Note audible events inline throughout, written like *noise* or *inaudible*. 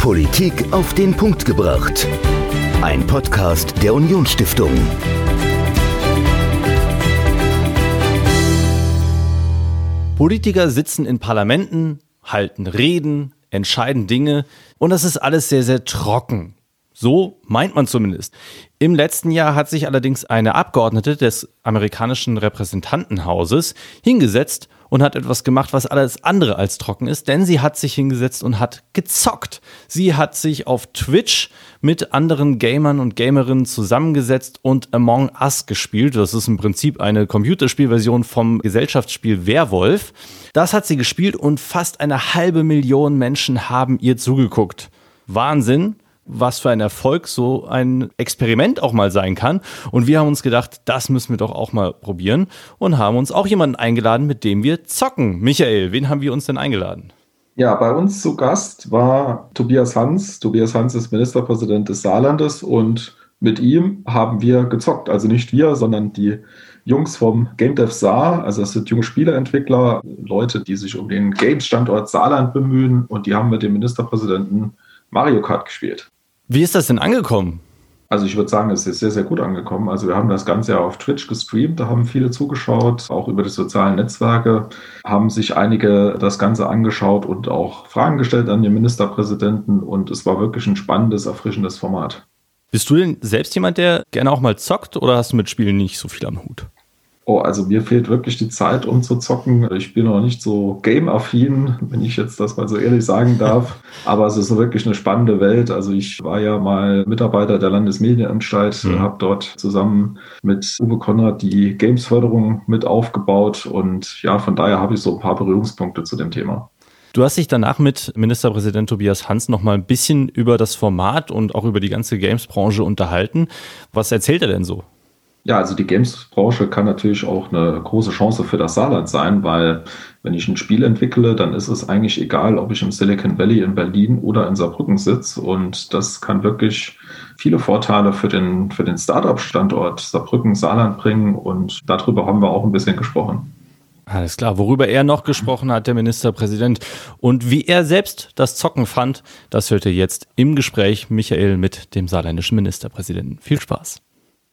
Politik auf den Punkt gebracht. Ein Podcast der Unionsstiftung. Politiker sitzen in Parlamenten, halten Reden, entscheiden Dinge und das ist alles sehr, sehr trocken. So meint man zumindest. Im letzten Jahr hat sich allerdings eine Abgeordnete des amerikanischen Repräsentantenhauses hingesetzt und hat etwas gemacht, was alles andere als trocken ist, denn sie hat sich hingesetzt und hat gezockt. Sie hat sich auf Twitch mit anderen Gamern und Gamerinnen zusammengesetzt und Among Us gespielt. Das ist im Prinzip eine Computerspielversion vom Gesellschaftsspiel Werwolf. Das hat sie gespielt und fast eine halbe Million Menschen haben ihr zugeguckt. Wahnsinn was für ein Erfolg so ein Experiment auch mal sein kann. Und wir haben uns gedacht, das müssen wir doch auch mal probieren und haben uns auch jemanden eingeladen, mit dem wir zocken. Michael, wen haben wir uns denn eingeladen? Ja, bei uns zu Gast war Tobias Hans. Tobias Hans ist Ministerpräsident des Saarlandes und mit ihm haben wir gezockt. Also nicht wir, sondern die Jungs vom Game Dev Saar. Also das sind junge Spieleentwickler, Leute, die sich um den Games-Standort Saarland bemühen und die haben mit dem Ministerpräsidenten Mario Kart gespielt. Wie ist das denn angekommen? Also ich würde sagen, es ist sehr, sehr gut angekommen. Also wir haben das Ganze ja auf Twitch gestreamt, da haben viele zugeschaut, auch über die sozialen Netzwerke haben sich einige das Ganze angeschaut und auch Fragen gestellt an den Ministerpräsidenten und es war wirklich ein spannendes, erfrischendes Format. Bist du denn selbst jemand, der gerne auch mal zockt oder hast du mit Spielen nicht so viel am Hut? Oh, also mir fehlt wirklich die Zeit, um zu zocken. Ich bin noch nicht so game-affin, wenn ich jetzt das mal so ehrlich sagen darf. *laughs* Aber es ist wirklich eine spannende Welt. Also ich war ja mal Mitarbeiter der Landesmedienanstalt, mhm. habe dort zusammen mit Uwe Konrad die Games-Förderung mit aufgebaut. Und ja, von daher habe ich so ein paar Berührungspunkte zu dem Thema. Du hast dich danach mit Ministerpräsident Tobias Hans noch mal ein bisschen über das Format und auch über die ganze Games-Branche unterhalten. Was erzählt er denn so? Ja, also die Games-Branche kann natürlich auch eine große Chance für das Saarland sein, weil wenn ich ein Spiel entwickle, dann ist es eigentlich egal, ob ich im Silicon Valley in Berlin oder in Saarbrücken sitze. Und das kann wirklich viele Vorteile für den, für den Startup-Standort Saarbrücken, Saarland bringen. Und darüber haben wir auch ein bisschen gesprochen. Alles klar, worüber er noch gesprochen hat, der Ministerpräsident, und wie er selbst das Zocken fand, das hört ihr jetzt im Gespräch Michael mit dem saarländischen Ministerpräsidenten. Viel Spaß.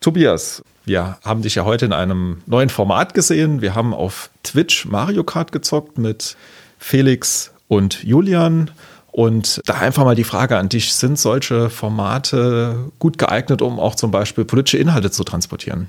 Tobias, wir haben dich ja heute in einem neuen Format gesehen. Wir haben auf Twitch Mario Kart gezockt mit Felix und Julian. Und da einfach mal die Frage an dich, sind solche Formate gut geeignet, um auch zum Beispiel politische Inhalte zu transportieren?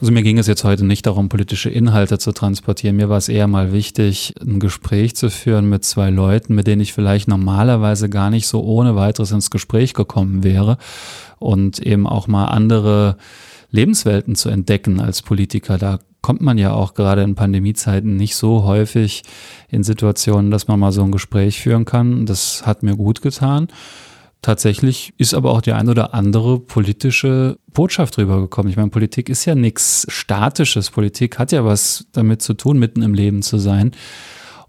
Also mir ging es jetzt heute nicht darum, politische Inhalte zu transportieren. Mir war es eher mal wichtig, ein Gespräch zu führen mit zwei Leuten, mit denen ich vielleicht normalerweise gar nicht so ohne weiteres ins Gespräch gekommen wäre und eben auch mal andere Lebenswelten zu entdecken als Politiker. Da kommt man ja auch gerade in Pandemiezeiten nicht so häufig in Situationen, dass man mal so ein Gespräch führen kann. Das hat mir gut getan. Tatsächlich ist aber auch die ein oder andere politische Botschaft rübergekommen. Ich meine, Politik ist ja nichts Statisches. Politik hat ja was damit zu tun, mitten im Leben zu sein.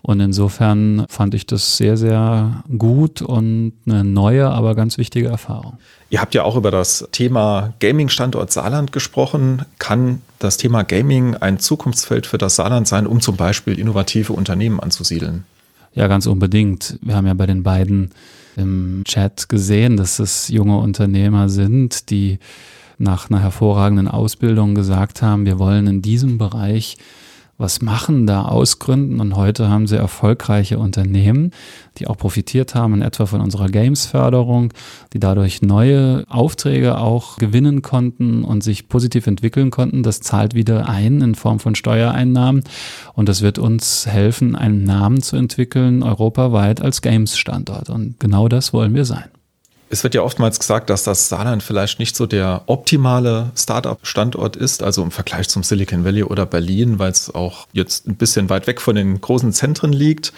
Und insofern fand ich das sehr, sehr gut und eine neue, aber ganz wichtige Erfahrung. Ihr habt ja auch über das Thema Gaming-Standort Saarland gesprochen. Kann das Thema Gaming ein Zukunftsfeld für das Saarland sein, um zum Beispiel innovative Unternehmen anzusiedeln? Ja, ganz unbedingt. Wir haben ja bei den beiden im Chat gesehen, dass es junge Unternehmer sind, die nach einer hervorragenden Ausbildung gesagt haben, wir wollen in diesem Bereich was machen, da ausgründen. Und heute haben sie erfolgreiche Unternehmen, die auch profitiert haben, in etwa von unserer Games-Förderung, die dadurch neue Aufträge auch gewinnen konnten und sich positiv entwickeln konnten. Das zahlt wieder ein in Form von Steuereinnahmen. Und das wird uns helfen, einen Namen zu entwickeln, europaweit als Games-Standort. Und genau das wollen wir sein. Es wird ja oftmals gesagt, dass das Saarland vielleicht nicht so der optimale Startup-Standort ist, also im Vergleich zum Silicon Valley oder Berlin, weil es auch jetzt ein bisschen weit weg von den großen Zentren liegt.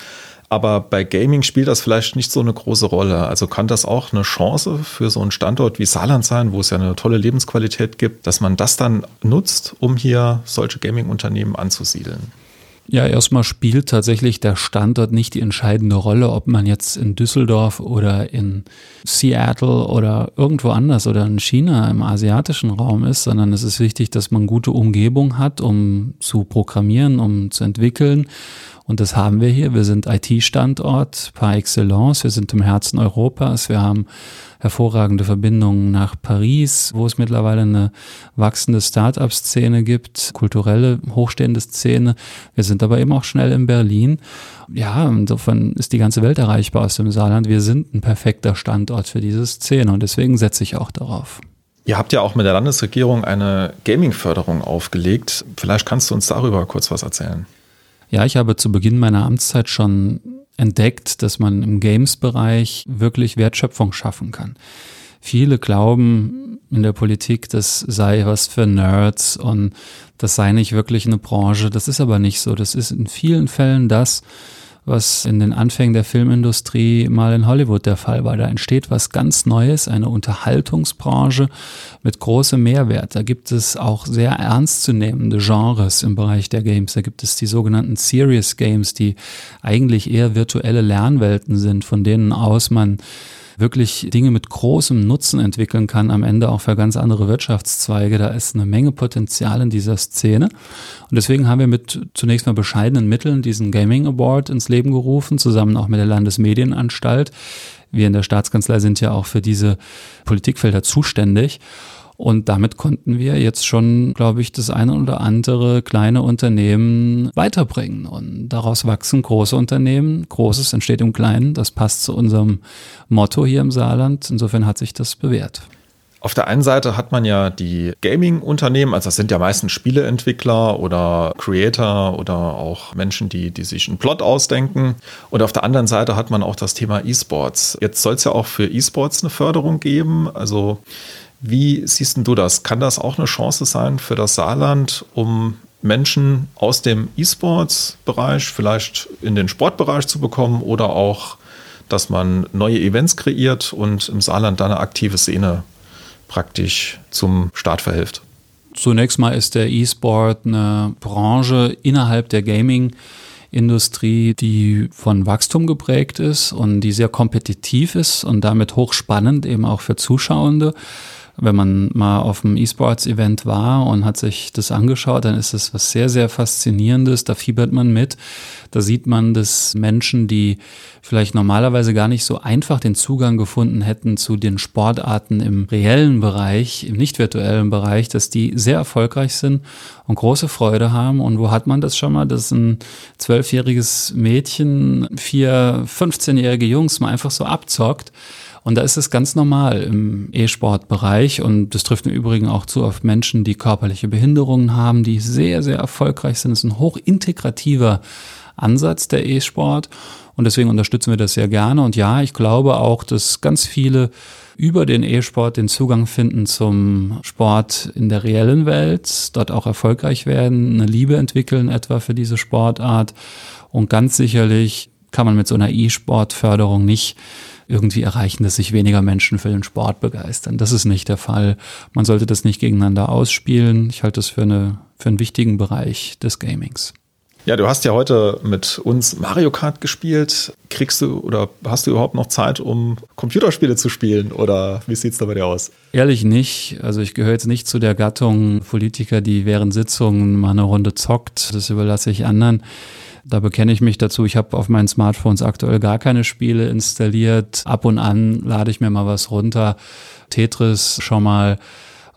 Aber bei Gaming spielt das vielleicht nicht so eine große Rolle. Also kann das auch eine Chance für so einen Standort wie Saarland sein, wo es ja eine tolle Lebensqualität gibt, dass man das dann nutzt, um hier solche Gaming-Unternehmen anzusiedeln? Ja, erstmal spielt tatsächlich der Standort nicht die entscheidende Rolle, ob man jetzt in Düsseldorf oder in Seattle oder irgendwo anders oder in China im asiatischen Raum ist, sondern es ist wichtig, dass man gute Umgebung hat, um zu programmieren, um zu entwickeln Und das haben wir hier. Wir sind IT-Standort par excellence. Wir sind im Herzen Europas. Wir haben hervorragende Verbindungen nach Paris, wo es mittlerweile eine wachsende Start-up-Szene gibt, kulturelle, hochstehende Szene. Wir sind aber eben auch schnell in Berlin. Ja, insofern ist die ganze Welt erreichbar aus dem Saarland. Wir sind ein perfekter Standort für diese Szene und deswegen setze ich auch darauf. Ihr habt ja auch mit der Landesregierung eine Gaming-Förderung aufgelegt. Vielleicht kannst du uns darüber kurz was erzählen. Ja, ich habe zu Beginn meiner Amtszeit schon entdeckt, dass man im Games-Bereich wirklich Wertschöpfung schaffen kann. Viele glauben in der Politik, das sei was für Nerds und das sei nicht wirklich eine Branche. Das ist aber nicht so. Das ist in vielen Fällen das, was in den Anfängen der Filmindustrie mal in Hollywood der Fall war. Da entsteht was ganz Neues, eine Unterhaltungsbranche mit großem Mehrwert. Da gibt es auch sehr ernstzunehmende Genres im Bereich der Games. Da gibt es die sogenannten Serious Games, die eigentlich eher virtuelle Lernwelten sind, von denen aus man wirklich Dinge mit großem Nutzen entwickeln kann, am Ende auch für ganz andere Wirtschaftszweige. Da ist eine Menge Potenzial in dieser Szene. Und deswegen haben wir mit zunächst mal bescheidenen Mitteln diesen Gaming Award ins Leben gerufen, zusammen auch mit der Landesmedienanstalt. Wir in der Staatskanzlei sind ja auch für diese Politikfelder zuständig. Und damit konnten wir jetzt schon, glaube ich, das eine oder andere kleine Unternehmen weiterbringen. Und daraus wachsen große Unternehmen. Großes entsteht im Kleinen. Das passt zu unserem Motto hier im Saarland. Insofern hat sich das bewährt. Auf der einen Seite hat man ja die Gaming-Unternehmen, also das sind ja meistens Spieleentwickler oder Creator oder auch Menschen, die, die sich einen Plot ausdenken. Und auf der anderen Seite hat man auch das Thema E-Sports. Jetzt soll es ja auch für E-Sports eine Förderung geben. Also wie siehst du das? Kann das auch eine Chance sein für das Saarland, um Menschen aus dem E-Sports-Bereich vielleicht in den Sportbereich zu bekommen oder auch, dass man neue Events kreiert und im Saarland dann eine aktive Szene praktisch zum Start verhilft? Zunächst mal ist der E-Sport eine Branche innerhalb der Gaming- Industrie, die von Wachstum geprägt ist und die sehr kompetitiv ist und damit hochspannend eben auch für Zuschauende wenn man mal auf einem E-Sports-Event war und hat sich das angeschaut, dann ist es was sehr, sehr Faszinierendes. Da fiebert man mit. Da sieht man, dass Menschen, die vielleicht normalerweise gar nicht so einfach den Zugang gefunden hätten zu den Sportarten im reellen Bereich, im nicht virtuellen Bereich, dass die sehr erfolgreich sind und große Freude haben. Und wo hat man das schon mal, dass ein zwölfjähriges Mädchen vier 15-jährige Jungs mal einfach so abzockt? Und da ist es ganz normal im E-Sport-Bereich und das trifft im Übrigen auch zu auf Menschen, die körperliche Behinderungen haben, die sehr, sehr erfolgreich sind. Es ist ein hochintegrativer Ansatz der E-Sport und deswegen unterstützen wir das sehr gerne. Und ja, ich glaube auch, dass ganz viele über den E-Sport den Zugang finden zum Sport in der reellen Welt, dort auch erfolgreich werden, eine Liebe entwickeln etwa für diese Sportart. Und ganz sicherlich kann man mit so einer E-Sport-Förderung nicht irgendwie erreichen, dass sich weniger Menschen für den Sport begeistern. Das ist nicht der Fall. Man sollte das nicht gegeneinander ausspielen. Ich halte das für, eine, für einen wichtigen Bereich des Gamings. Ja, du hast ja heute mit uns Mario Kart gespielt. Kriegst du oder hast du überhaupt noch Zeit, um Computerspiele zu spielen? Oder wie sieht es da bei dir aus? Ehrlich nicht. Also ich gehöre jetzt nicht zu der Gattung Politiker, die während Sitzungen mal eine Runde zockt. Das überlasse ich anderen. Da bekenne ich mich dazu. Ich habe auf meinen Smartphones aktuell gar keine Spiele installiert. Ab und an lade ich mir mal was runter. Tetris schon mal.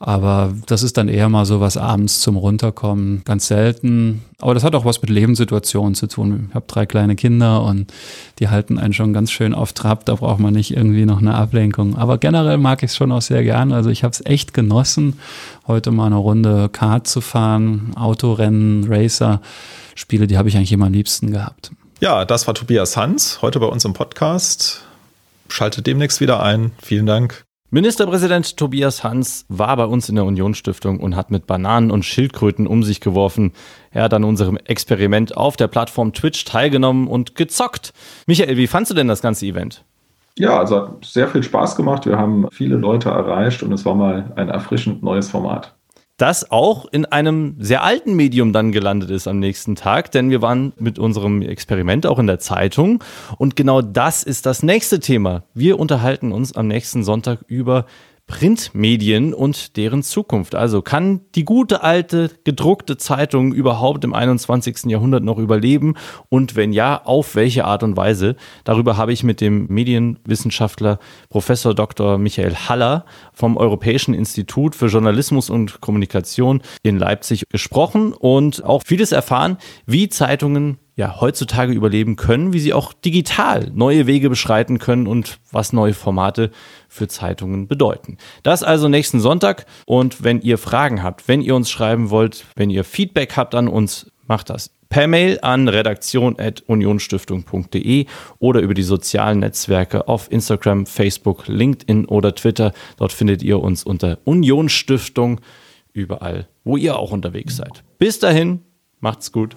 Aber das ist dann eher mal so was abends zum Runterkommen. Ganz selten. Aber das hat auch was mit Lebenssituationen zu tun. Ich habe drei kleine Kinder und die halten einen schon ganz schön auf Trab. Da braucht man nicht irgendwie noch eine Ablenkung. Aber generell mag ich es schon auch sehr gern. Also ich habe es echt genossen, heute mal eine Runde Kart zu fahren, Autorennen, Racer. Spiele, die habe ich eigentlich immer am liebsten gehabt. Ja, das war Tobias Hans, heute bei uns im Podcast. Schaltet demnächst wieder ein. Vielen Dank. Ministerpräsident Tobias Hans war bei uns in der Unionsstiftung und hat mit Bananen und Schildkröten um sich geworfen. Er hat an unserem Experiment auf der Plattform Twitch teilgenommen und gezockt. Michael, wie fandst du denn das ganze Event? Ja, also hat sehr viel Spaß gemacht. Wir haben viele Leute erreicht und es war mal ein erfrischend neues Format das auch in einem sehr alten Medium dann gelandet ist am nächsten Tag, denn wir waren mit unserem Experiment auch in der Zeitung und genau das ist das nächste Thema. Wir unterhalten uns am nächsten Sonntag über Printmedien und deren Zukunft. Also kann die gute alte gedruckte Zeitung überhaupt im 21. Jahrhundert noch überleben? Und wenn ja, auf welche Art und Weise? Darüber habe ich mit dem Medienwissenschaftler Professor Dr. Michael Haller vom Europäischen Institut für Journalismus und Kommunikation in Leipzig gesprochen und auch vieles erfahren, wie Zeitungen ja, heutzutage überleben können, wie sie auch digital neue Wege beschreiten können und was neue Formate für Zeitungen bedeuten. Das also nächsten Sonntag und wenn ihr Fragen habt, wenn ihr uns schreiben wollt, wenn ihr Feedback habt an uns, macht das per Mail an redaktion.unionstiftung.de oder über die sozialen Netzwerke auf Instagram, Facebook, LinkedIn oder Twitter. Dort findet ihr uns unter Unionsstiftung überall, wo ihr auch unterwegs seid. Bis dahin, macht's gut.